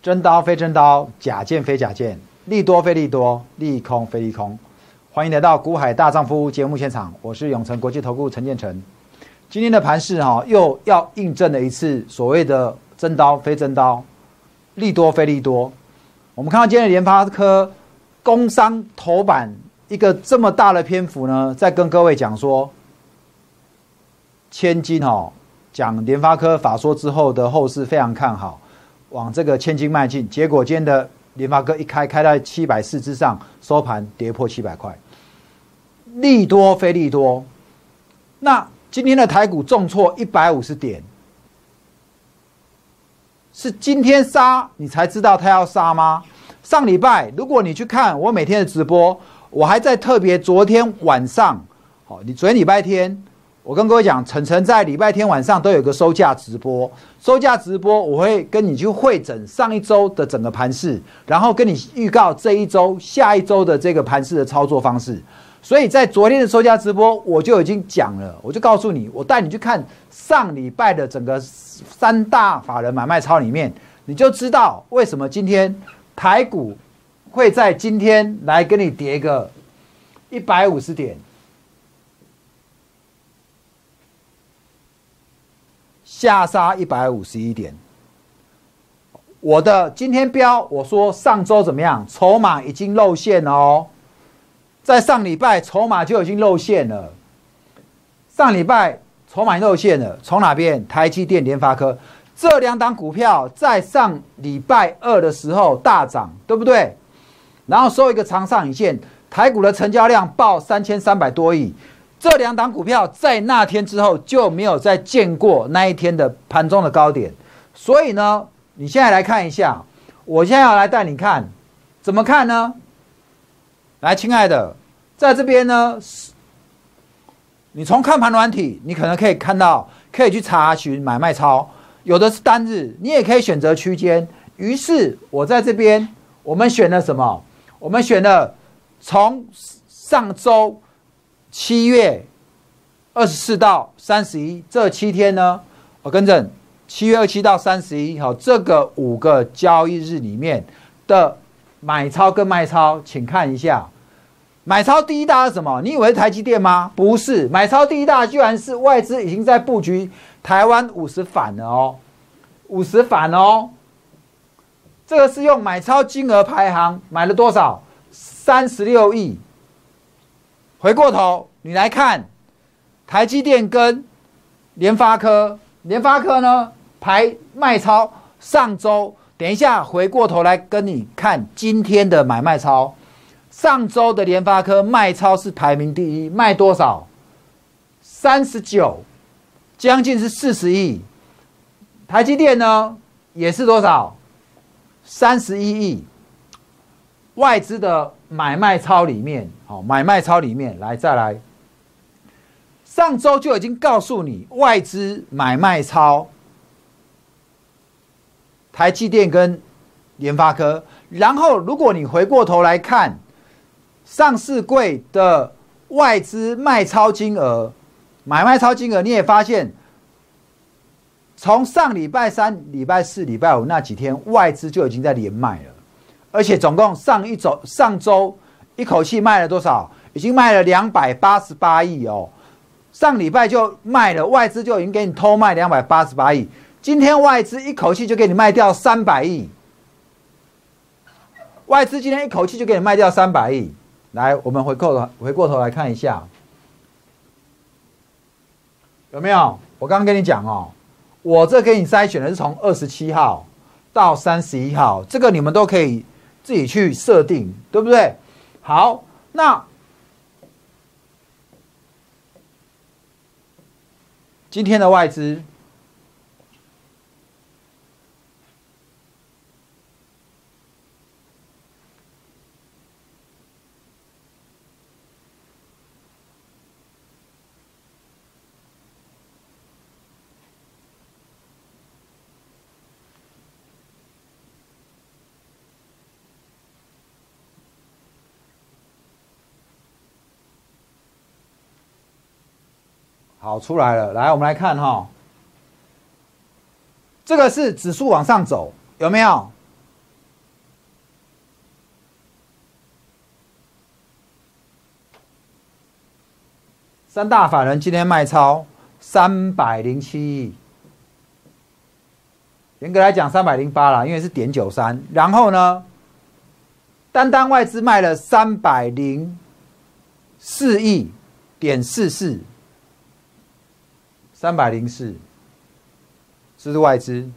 真刀非真刀，假剑非假剑，利多非利多，利空非利空。欢迎来到股海大丈夫节目现场，我是永诚国际投顾陈建成。今天的盘市哈，又要印证了一次所谓的真刀非真刀，利多非利多。我们看到今天的联发科工商头版一个这么大的篇幅呢，在跟各位讲说，千金哦，讲联发科法说之后的后市非常看好。往这个千金迈进，结果今天的联发科一开开在七百四之上，收盘跌破七百块，利多非利多。那今天的台股重挫一百五十点，是今天杀你才知道他要杀吗？上礼拜如果你去看我每天的直播，我还在特别昨天晚上，好，你昨天礼拜天。我跟各位讲，晨晨在礼拜天晚上都有个收价直播，收价直播我会跟你去会诊上一周的整个盘势，然后跟你预告这一周、下一周的这个盘势的操作方式。所以在昨天的收价直播，我就已经讲了，我就告诉你，我带你去看上礼拜的整个三大法人买卖操里面，你就知道为什么今天台股会在今天来跟你跌个一百五十点。下杀一百五十一点，我的今天标我说上周怎么样？筹码已经露馅了哦，在上礼拜筹码就已经露馅了。上礼拜筹码露馅了，从哪边？台积电、联发科这两档股票在上礼拜二的时候大涨，对不对？然后收一个长上影线，台股的成交量报三千三百多亿。这两档股票在那天之后就没有再见过那一天的盘中的高点，所以呢，你现在来看一下，我现在要来带你看，怎么看呢？来，亲爱的，在这边呢，你从看盘软体，你可能可以看到，可以去查询买卖超，有的是单日，你也可以选择区间。于是我在这边，我们选了什么？我们选了从上周。七月二十四到三十一这七天呢，我跟着七月二七到三十一，好，这个五个交易日里面的买超跟卖超，请看一下。买超第一大是什么？你以为台积电吗？不是，买超第一大居然是外资已经在布局台湾五十反了哦，五十反哦。这个是用买超金额排行，买了多少？三十六亿。回过头，你来看台积电跟联发科，联发科呢排卖超上周，等一下回过头来跟你看今天的买卖超。上周的联发科卖超是排名第一，卖多少？三十九，将近是四十亿。台积电呢也是多少？三十一亿。外资的买卖超里面。好，买卖超里面来再来，上周就已经告诉你外资买卖超，台积电跟联发科，然后如果你回过头来看上市柜的外资卖超金额、买卖超金额，你也发现，从上礼拜三、礼拜四、礼拜五那几天，外资就已经在连卖了，而且总共上一周、上周。一口气卖了多少？已经卖了两百八十八亿哦。上礼拜就卖了，外资就已经给你偷卖两百八十八亿。今天外资一口气就给你卖掉三百亿。外资今天一口气就给你卖掉三百亿。来，我们回过头回过头来看一下，有没有？我刚刚跟你讲哦，我这给你筛选的是从二十七号到三十一号，这个你们都可以自己去设定，对不对？好，那今天的外资。好出来了来我们来看哈。这个是指数往上走有没有？三大法人今天卖超三百零七亿。严格来讲三百零八了因为是点九三。然后呢单单外资卖了三百零四亿点四四。三百零四，这是外资。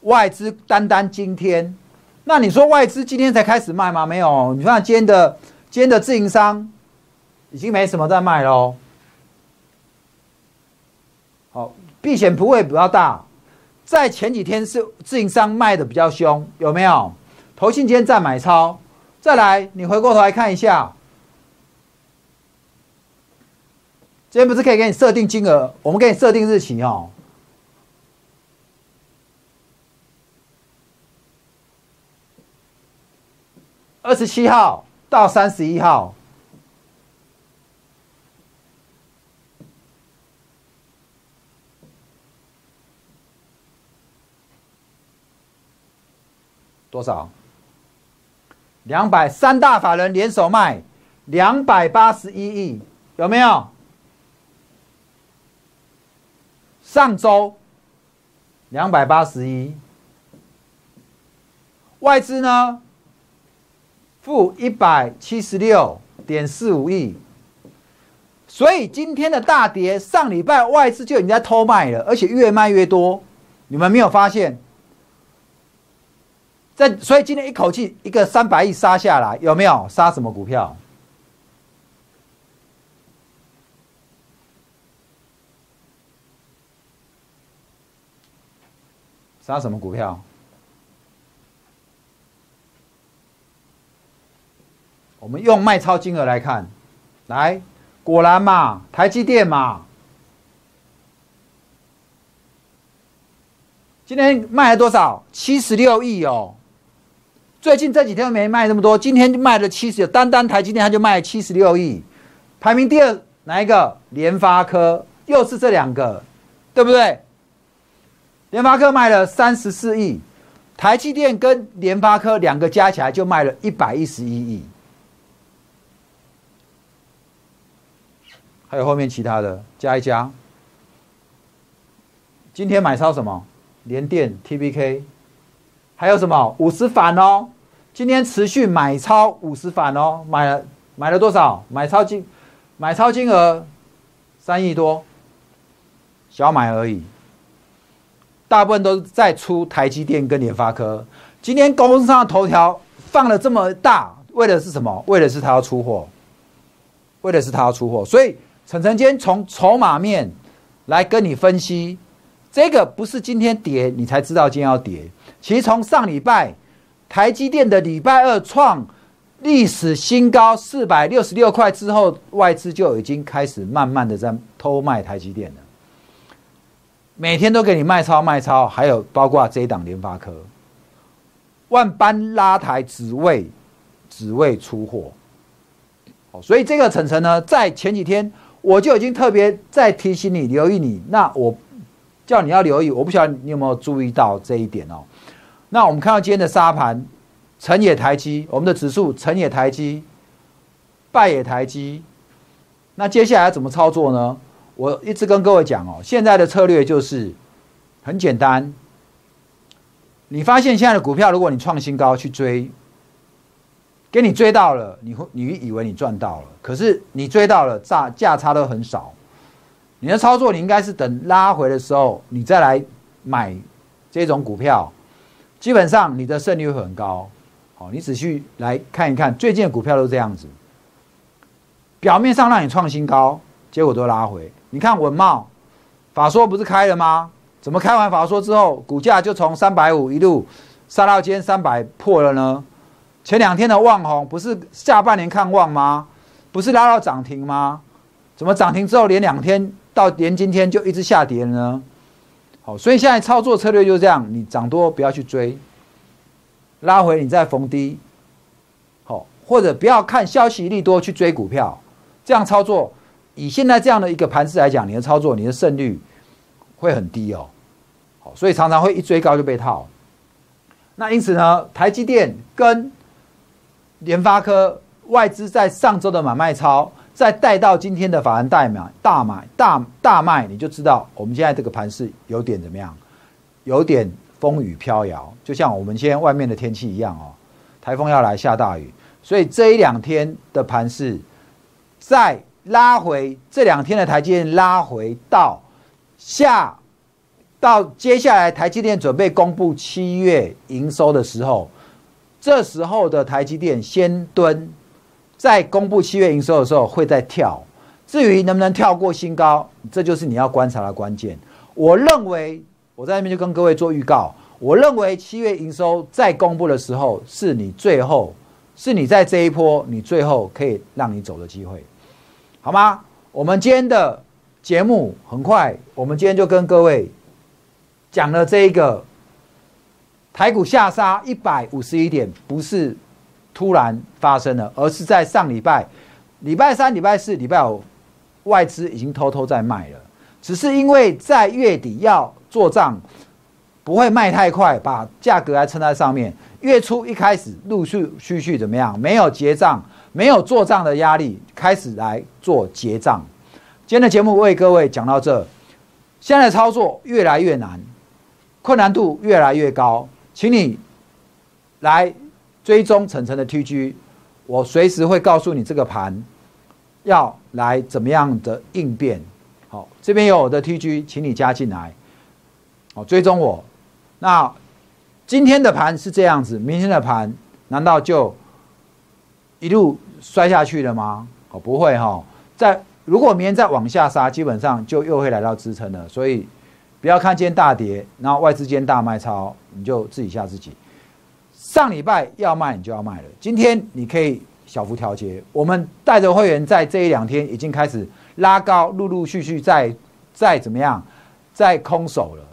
外资单单今天，那你说外资今天才开始卖吗？没有，你看今天的今天的自营商已经没什么在卖喽。好，避险部位比较大，在前几天是自营商卖的比较凶，有没有？投信今天在买超，再来，你回过头来看一下，今天不是可以给你设定金额？我们给你设定日期哦。二十七号到三十一号，多少？两百三大法人联手卖两百八十一亿，有没有？上周两百八十一，外资呢？负一百七十六点四五亿，所以今天的大跌，上礼拜外资就已经在偷卖了，而且越卖越多。你们没有发现？在所以今天一口气一个三百亿杀下来，有没有杀什么股票？杀什么股票？我们用卖超金额来看，来，果然嘛，台积电嘛，今天卖了多少？七十六亿哦。最近这几天没卖那么多，今天就卖了七十，单单台积电它就卖七十六亿。排名第二哪一个？联发科，又是这两个，对不对？联发科卖了三十四亿，台积电跟联发科两个加起来就卖了一百一十一亿。还有后面其他的加一加。今天买超什么？联电、T B K，还有什么五十反哦？今天持续买超五十反哦，买了买了多少？买超金买超金额三亿多，小买而已。大部分都在出台积电跟联发科。今天公司上的头条放了这么大，为的是什么？为的是他要出货，为的是他要出货，所以。陈晨今从筹码面来跟你分析，这个不是今天跌你才知道今天要跌。其实从上礼拜台积电的礼拜二创历史新高四百六十六块之后，外资就已经开始慢慢的在偷卖台积电了。每天都给你卖超卖超，还有包括这一档联发科，万般拉抬只为只为出货。好，所以这个晨晨呢，在前几天。我就已经特别在提醒你留意你，那我叫你要留意，我不晓得你有没有注意到这一点哦。那我们看到今天的沙盘，成也台积，我们的指数成也台积，败也台积。那接下来怎么操作呢？我一直跟各位讲哦，现在的策略就是很简单。你发现现在的股票，如果你创新高去追。给你追到了，你会你以为你赚到了，可是你追到了价价差都很少。你的操作你应该是等拉回的时候，你再来买这种股票，基本上你的胜率会很高。好，你仔细来看一看，最近的股票都这样子，表面上让你创新高，结果都拉回。你看文茂法说不是开了吗？怎么开完法说之后，股价就从三百五一路杀到今天三百破了呢？前两天的旺红不是下半年看旺吗？不是拉到涨停吗？怎么涨停之后连两天到连今天就一直下跌呢？好，所以现在操作策略就是这样：你涨多不要去追，拉回你再逢低，好，或者不要看消息利多去追股票，这样操作以现在这样的一个盘势来讲，你的操作你的胜率会很低哦。好，所以常常会一追高就被套。那因此呢，台积电跟联发科外资在上周的买卖超，再带到今天的法人代买大买大大卖，你就知道我们现在这个盘是有点怎么样，有点风雨飘摇，就像我们现在外面的天气一样哦，台风要来下大雨，所以这一两天的盘是在拉回，这两天的台积电拉回到下到接下来台积电准备公布七月营收的时候，这时候的台积电先蹲。在公布七月营收的时候，会再跳。至于能不能跳过新高，这就是你要观察的关键。我认为，我在那边就跟各位做预告。我认为七月营收在公布的时候，是你最后，是你在这一波，你最后可以让你走的机会，好吗？我们今天的节目很快，我们今天就跟各位讲了这一个台股下杀一百五十一点，不是。突然发生的，而是在上礼拜、礼拜三、礼拜四、礼拜五，外资已经偷偷在卖了。只是因为在月底要做账，不会卖太快，把价格还撑在上面。月初一开始陆续续续怎么样？没有结账，没有做账的压力，开始来做结账。今天的节目为各位讲到这，现在操作越来越难，困难度越来越高，请你来。追踪晨晨的 TG，我随时会告诉你这个盘要来怎么样的应变。好，这边有我的 TG，请你加进来。好，追踪我。那今天的盘是这样子，明天的盘难道就一路摔下去了吗？哦，不会哈。在如果明天再往下杀，基本上就又会来到支撑了。所以不要看今天大跌，然后外资间大卖超，你就自己吓自己。上礼拜要卖你就要卖了，今天你可以小幅调节。我们带着会员在这一两天已经开始拉高，陆陆续续在在怎么样，在空手了。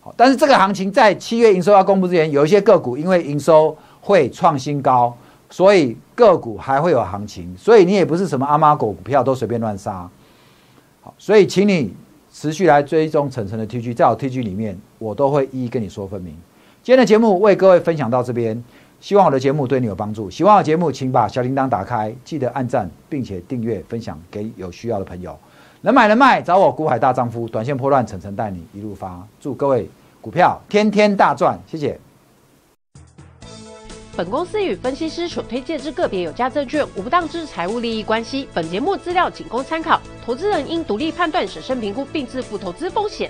好，但是这个行情在七月营收要公布之前，有一些个股因为营收会创新高，所以个股还会有行情。所以你也不是什么阿妈狗股票都随便乱杀。好，所以请你持续来追踪层层的 T G，在我 T G 里面，我都会一一跟你说分明。今天的节目为各位分享到这边，希望我的节目对你有帮助。喜欢我的节目，请把小铃铛打开，记得按赞，并且订阅、分享给有需要的朋友。能买能卖，找我股海大丈夫。短线破乱，层层带你一路发。祝各位股票天天大赚，谢谢。本公司与分析师所推荐之个别有价证券无不当之财务利益关系。本节目资料仅供参考，投资人应独立判断、审慎评估并自负投资风险。